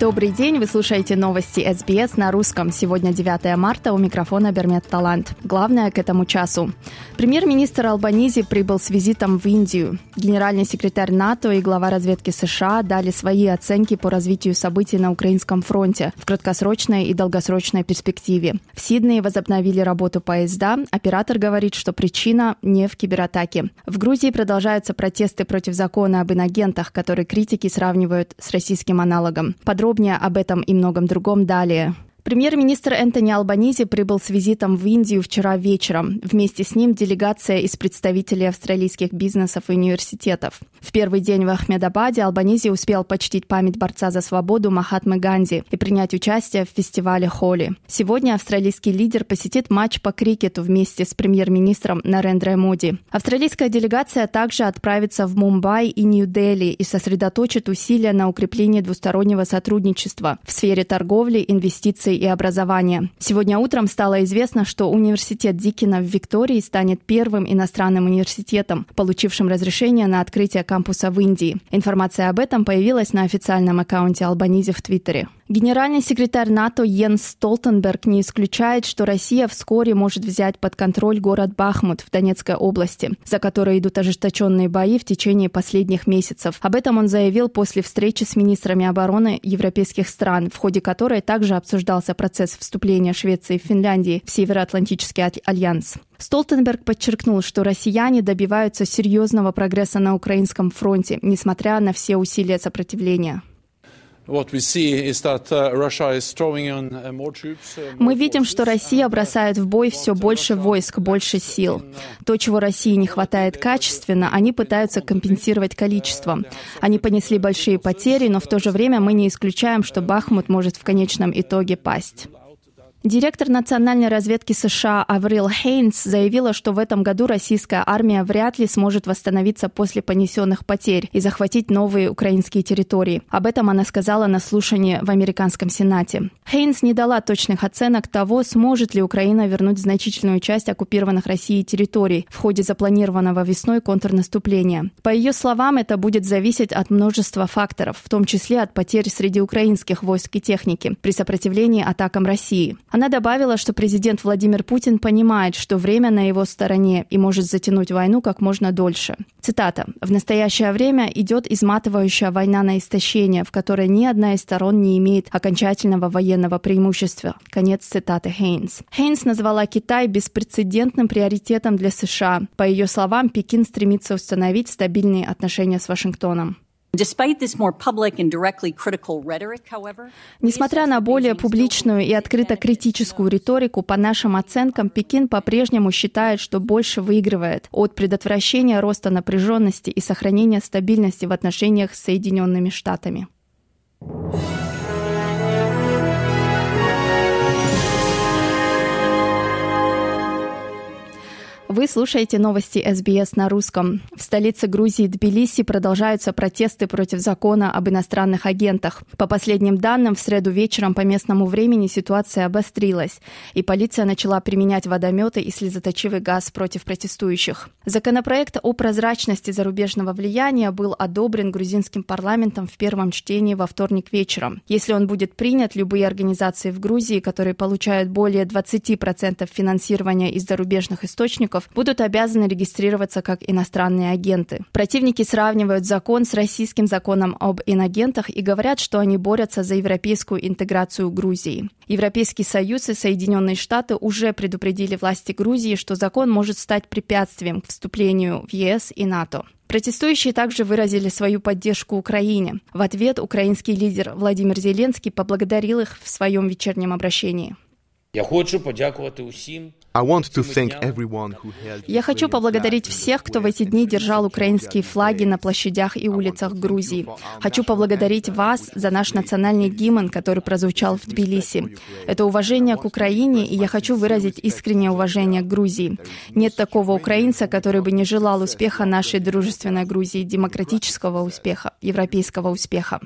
Добрый день, вы слушаете новости СБС на русском. Сегодня 9 марта, у микрофона Бермет Талант. Главное к этому часу. Премьер-министр Албанизи прибыл с визитом в Индию. Генеральный секретарь НАТО и глава разведки США дали свои оценки по развитию событий на украинском фронте в краткосрочной и долгосрочной перспективе. В Сиднее возобновили работу поезда. Оператор говорит, что причина не в кибератаке. В Грузии продолжаются протесты против закона об инагентах, который критики сравнивают с российским аналогом. Подробнее об этом и многом другом далее. Премьер-министр Энтони Албанизи прибыл с визитом в Индию вчера вечером. Вместе с ним делегация из представителей австралийских бизнесов и университетов. В первый день в Ахмедабаде Албанизи успел почтить память борца за свободу Махатмы Ганди и принять участие в фестивале Холи. Сегодня австралийский лидер посетит матч по крикету вместе с премьер-министром Нарендра Моди. Австралийская делегация также отправится в Мумбай и Нью-Дели и сосредоточит усилия на укреплении двустороннего сотрудничества в сфере торговли, инвестиций и образования. Сегодня утром стало известно, что университет Дикина в Виктории станет первым иностранным университетом, получившим разрешение на открытие кампуса в Индии. Информация об этом появилась на официальном аккаунте Албанизи в Твиттере. Генеральный секретарь НАТО Йенс Столтенберг не исключает, что Россия вскоре может взять под контроль город Бахмут в Донецкой области, за который идут ожесточенные бои в течение последних месяцев. Об этом он заявил после встречи с министрами обороны европейских стран, в ходе которой также обсуждался процесс вступления Швеции и Финляндии в Североатлантический альянс. Столтенберг подчеркнул, что россияне добиваются серьезного прогресса на украинском фронте, несмотря на все усилия сопротивления. Мы видим, что Россия бросает в бой все больше войск, больше сил. То, чего России не хватает качественно, они пытаются компенсировать количеством. Они понесли большие потери, но в то же время мы не исключаем, что Бахмут может в конечном итоге пасть. Директор национальной разведки США Аврил Хейнс заявила, что в этом году российская армия вряд ли сможет восстановиться после понесенных потерь и захватить новые украинские территории. Об этом она сказала на слушании в американском Сенате. Хейнс не дала точных оценок того, сможет ли Украина вернуть значительную часть оккупированных Россией территорий в ходе запланированного весной контрнаступления. По ее словам, это будет зависеть от множества факторов, в том числе от потерь среди украинских войск и техники при сопротивлении атакам России. Она добавила, что президент Владимир Путин понимает, что время на его стороне и может затянуть войну как можно дольше. Цитата. «В настоящее время идет изматывающая война на истощение, в которой ни одна из сторон не имеет окончательного военного преимущества». Конец цитаты Хейнс. Хейнс назвала Китай беспрецедентным приоритетом для США. По ее словам, Пекин стремится установить стабильные отношения с Вашингтоном. Несмотря на более публичную и открыто критическую риторику, по нашим оценкам, Пекин по-прежнему считает, что больше выигрывает от предотвращения роста напряженности и сохранения стабильности в отношениях с Соединенными Штатами. Вы слушаете новости СБС на русском. В столице Грузии Тбилиси продолжаются протесты против закона об иностранных агентах. По последним данным, в среду вечером по местному времени ситуация обострилась, и полиция начала применять водометы и слезоточивый газ против протестующих. Законопроект о прозрачности зарубежного влияния был одобрен грузинским парламентом в первом чтении во вторник вечером. Если он будет принят, любые организации в Грузии, которые получают более 20% финансирования из зарубежных источников, агентов будут обязаны регистрироваться как иностранные агенты. Противники сравнивают закон с российским законом об инагентах и говорят, что они борются за европейскую интеграцию Грузии. Европейский Союз и Соединенные Штаты уже предупредили власти Грузии, что закон может стать препятствием к вступлению в ЕС и НАТО. Протестующие также выразили свою поддержку Украине. В ответ украинский лидер Владимир Зеленский поблагодарил их в своем вечернем обращении. Я хочу подякувати усім, я хочу поблагодарить всех, кто в эти дни держал украинские флаги на площадях и улицах Грузии. Хочу поблагодарить вас за наш национальный гимн, который прозвучал в Тбилиси. Это уважение к Украине, и я хочу выразить искреннее уважение к Грузии. Нет такого украинца, который бы не желал успеха нашей дружественной Грузии, демократического успеха, европейского успеха.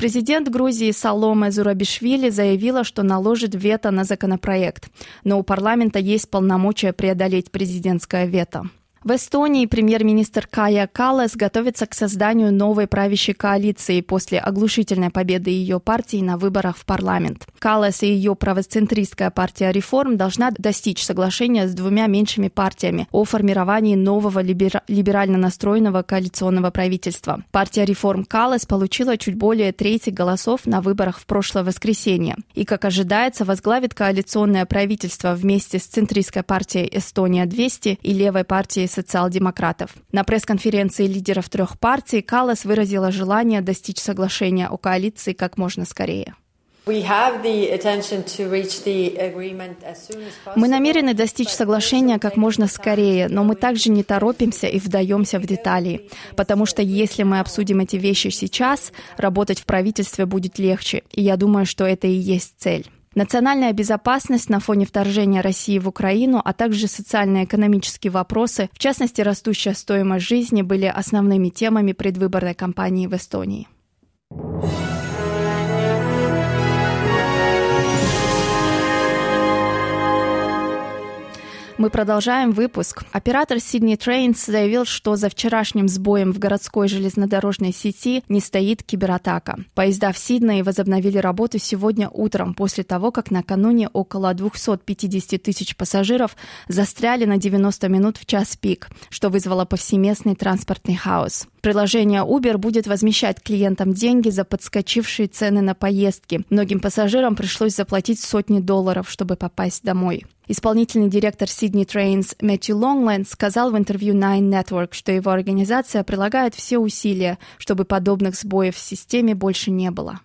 Президент Грузии Саломе Зурабишвили заявила, что наложит вето на законопроект, но у парламента есть полномочия преодолеть президентское вето. В Эстонии премьер-министр Кая Калас готовится к созданию новой правящей коалиции после оглушительной победы ее партии на выборах в парламент. Калас и ее правоцентристская партия «Реформ» должна достичь соглашения с двумя меньшими партиями о формировании нового либера- либерально настроенного коалиционного правительства. Партия «Реформ» Калас получила чуть более трети голосов на выборах в прошлое воскресенье и, как ожидается, возглавит коалиционное правительство вместе с центристской партией «Эстония-200» и левой партией социал-демократов. На пресс-конференции лидеров трех партий Калас выразила желание достичь соглашения о коалиции как можно скорее. Мы намерены достичь соглашения как можно скорее, но мы также не торопимся и вдаемся в детали, потому что если мы обсудим эти вещи сейчас, работать в правительстве будет легче, и я думаю, что это и есть цель. Национальная безопасность на фоне вторжения России в Украину, а также социально-экономические вопросы, в частности растущая стоимость жизни, были основными темами предвыборной кампании в Эстонии. Мы продолжаем выпуск. Оператор Sydney Trains заявил, что за вчерашним сбоем в городской железнодорожной сети не стоит кибератака. Поезда в Сиднее возобновили работу сегодня утром, после того, как накануне около 250 тысяч пассажиров застряли на 90 минут в час пик, что вызвало повсеместный транспортный хаос. Приложение Uber будет возмещать клиентам деньги за подскочившие цены на поездки. Многим пассажирам пришлось заплатить сотни долларов, чтобы попасть домой. Исполнительный директор Sydney Trains Мэтью Лонгленд сказал в интервью Nine Network, что его организация прилагает все усилия, чтобы подобных сбоев в системе больше не было.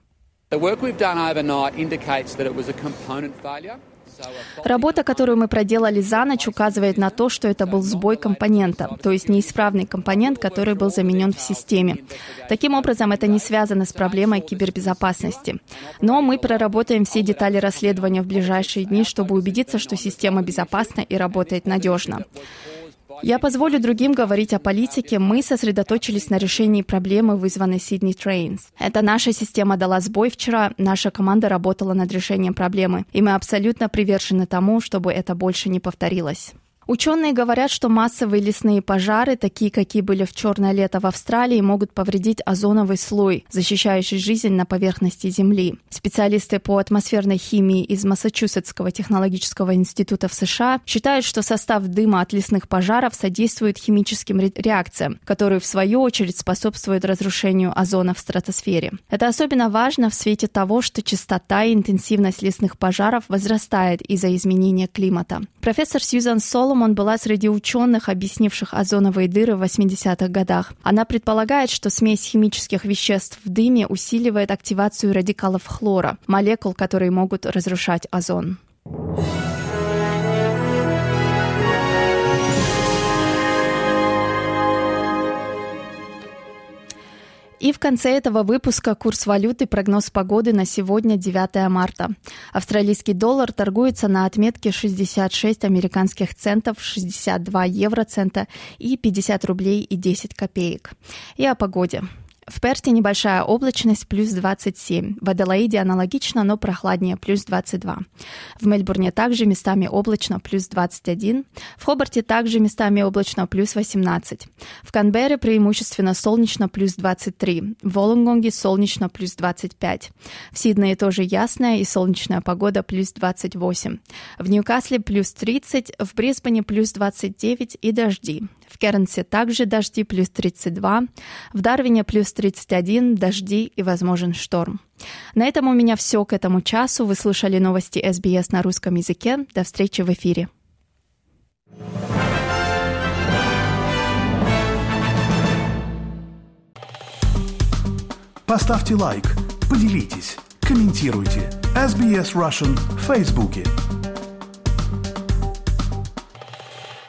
Работа, которую мы проделали за ночь, указывает на то, что это был сбой компонента, то есть неисправный компонент, который был заменен в системе. Таким образом, это не связано с проблемой кибербезопасности. Но мы проработаем все детали расследования в ближайшие дни, чтобы убедиться, что система безопасна и работает надежно. Я позволю другим говорить о политике. Мы сосредоточились на решении проблемы, вызванной Sydney Trains. Это наша система дала сбой вчера, наша команда работала над решением проблемы, и мы абсолютно привержены тому, чтобы это больше не повторилось. Ученые говорят, что массовые лесные пожары, такие, какие были в черное лето в Австралии, могут повредить озоновый слой, защищающий жизнь на поверхности Земли. Специалисты по атмосферной химии из Массачусетского технологического института в США считают, что состав дыма от лесных пожаров содействует химическим реакциям, которые, в свою очередь, способствуют разрушению озона в стратосфере. Это особенно важно в свете того, что частота и интенсивность лесных пожаров возрастает из-за изменения климата. Профессор Сьюзан Соло Соломон была среди ученых, объяснивших озоновые дыры в 80-х годах. Она предполагает, что смесь химических веществ в дыме усиливает активацию радикалов хлора, молекул, которые могут разрушать озон. И в конце этого выпуска курс валюты прогноз погоды на сегодня, 9 марта. Австралийский доллар торгуется на отметке 66 американских центов, 62 евроцента и 50 рублей и 10 копеек. И о погоде. В Перте небольшая облачность плюс 27. В Аделаиде аналогично, но прохладнее плюс 22. В Мельбурне также местами облачно плюс 21. В Хобарте также местами облачно плюс 18. В Канберре преимущественно солнечно плюс 23. В Волонгонге солнечно плюс 25. В Сиднее тоже ясная и солнечная погода плюс 28. В Ньюкасле плюс 30. В Брисбене плюс 29 и дожди. В Кернсе также дожди плюс 32. В Дарвине плюс 31, дожди и возможен шторм. На этом у меня все к этому часу. Вы слушали новости СБС на русском языке. До встречи в эфире. Поставьте лайк, поделитесь, комментируйте. SBS Russian в Фейсбуке.